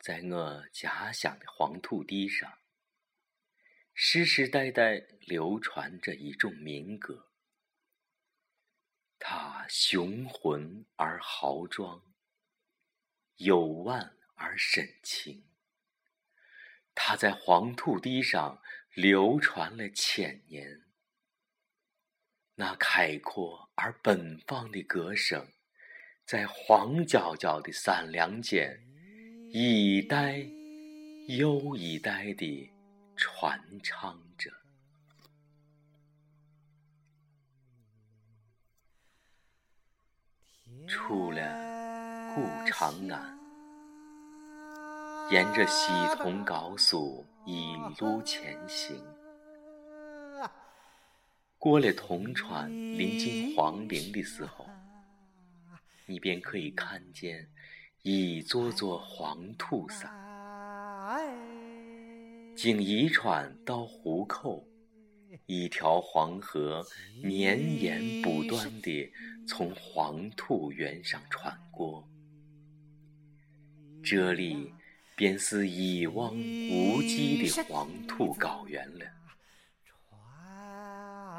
在我家乡的黄土地上，世世代代流传着一种民歌，它雄浑而豪壮，幽婉而深情。它在黄土地上流传了千年，那开阔而奔放的歌声，在黄焦焦的山梁间，一代又一代地传唱着。出了故长安。沿着西通高速一路前行，过了铜川，临近黄陵的时候，你便可以看见一座座黄土山。经宜川到湖口，一条黄河绵延不断地从黄土原上穿过，这里。便是一望无际的黄土高原了。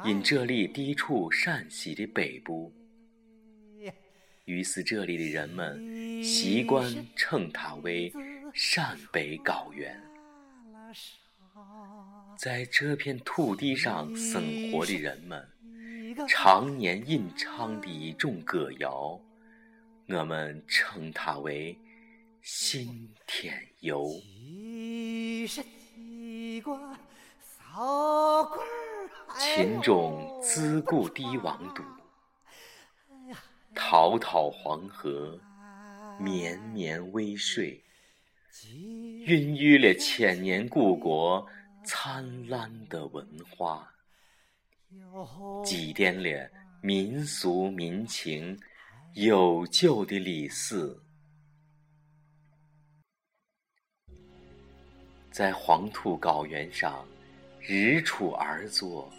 因这里地处陕西的北部，于是这里的人们习惯称它为陕北高原。在这片土地上生活的人们，常年吟唱的一种歌谣，我们称它为。信天游，秦中自古帝王都，滔滔黄河，绵绵渭水，孕育了千年古国灿烂的文化，积淀了民俗民情悠久的历史。在黄土高原上，日出而作，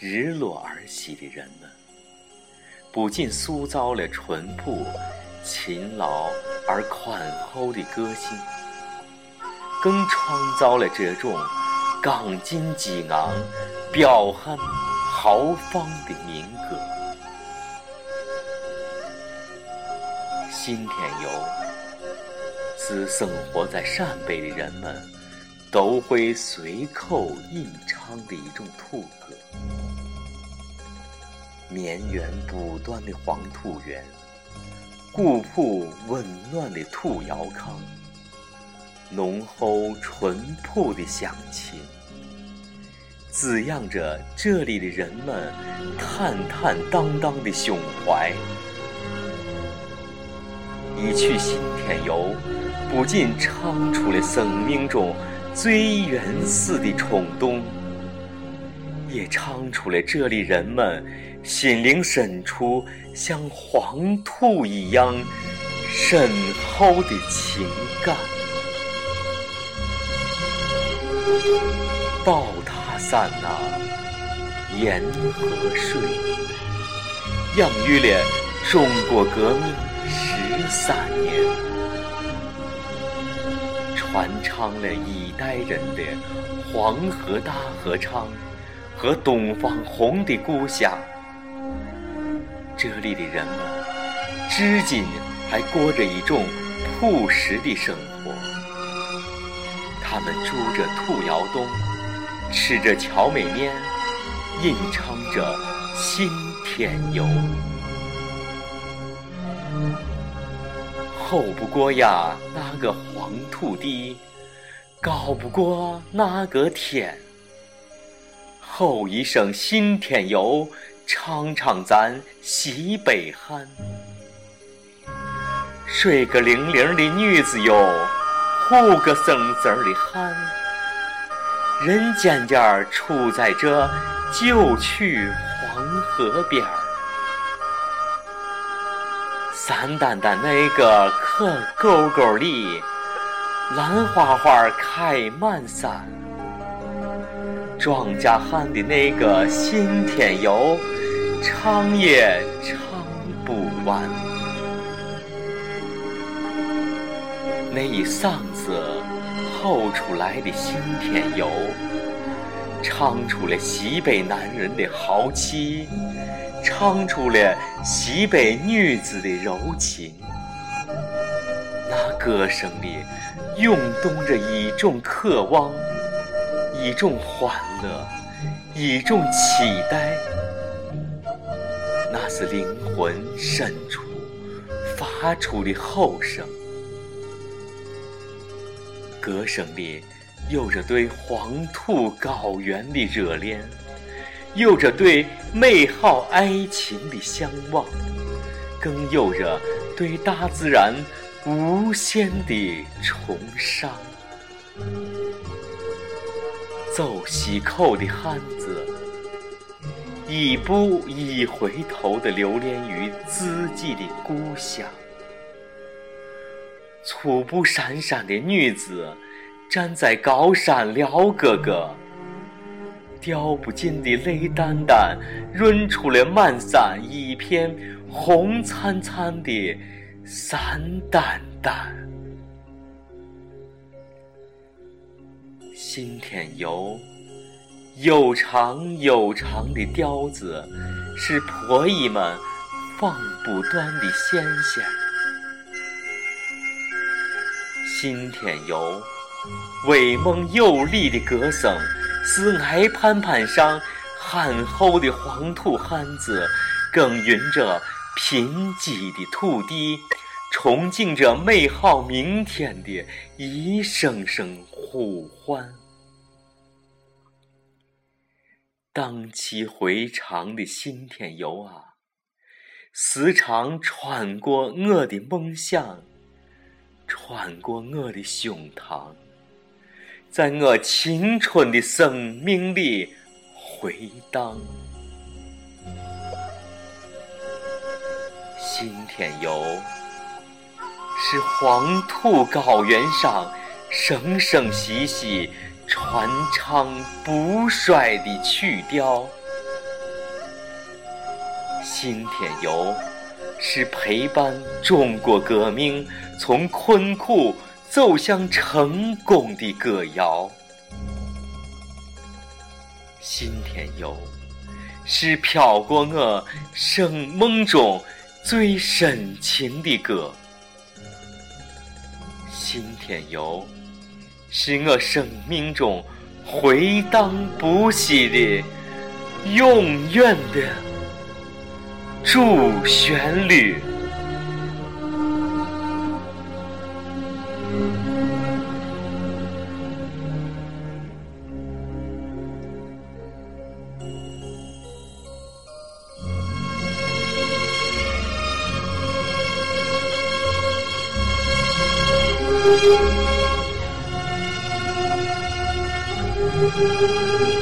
日落而息的人们，不仅塑造了淳朴、勤劳而宽厚的个性，更创造了这种刚劲激昂、彪悍豪放的民歌。新田游是生活在陕北的人们。都会随口吟唱的一种土歌。绵延不断的黄土原，古朴温暖的土窑炕，浓厚淳朴的乡情，滋养着这里的人们坦坦荡荡的胸怀。一曲《新田游》，不仅唱出了生命中。最原始的冲动，也唱出了这里人们心灵深处像黄土一样深厚的情感。宝塔散呐，沿河水，养育了中国革命十三年。传唱了一代人的黄河大合唱和东方红的故乡，这里的人们至今还过着一种朴实的生活。他们住着土窑洞，吃着荞麦面，吟唱着新田游。厚不过呀，那个黄土地；高不过那个天。吼一声新天游，唱唱咱西北汉。睡个伶仃的女子哟，呼个声声的汉。人间间处在这九曲黄河边儿。山丹丹那个可沟沟里，兰花花开满山。庄稼汉的那个新天游，唱也唱不完。那以嗓子吼出来的新天游，唱出了西北男人的豪气，唱出了西北女子的柔情。那歌声里涌动着一种渴望，一种欢乐，一种期待。那是灵魂深处发出的吼声。歌声里有着对黄土高原的热恋，有着对美好爱情的向往，更有着对大自然无限的崇尚。走西口的汉子，一步一回头的留恋于自己的故乡。粗布衫衫的女子站在高山撩哥哥，掉不尽的泪蛋蛋润出了满山一片红灿灿的山丹丹。新天游，又长又长的调子，是婆姨们放不断的线线。新天游，威猛有力的歌声，是矮攀攀上憨厚的黄土汉子，耕耘着贫瘠的土地，憧憬着美好明天的一声声呼唤。荡气回肠的新天游啊，时常穿过我的梦想。穿过我的胸膛，在我青春的生命里回荡。新天游是黄土高原上生生息息传唱不衰的曲调。新天游。是陪伴中国革命从困苦走向成功的歌谣。新天游是飘过我生梦中最深情的歌。新天游是我生命中回荡不息的永远的主旋律。thank you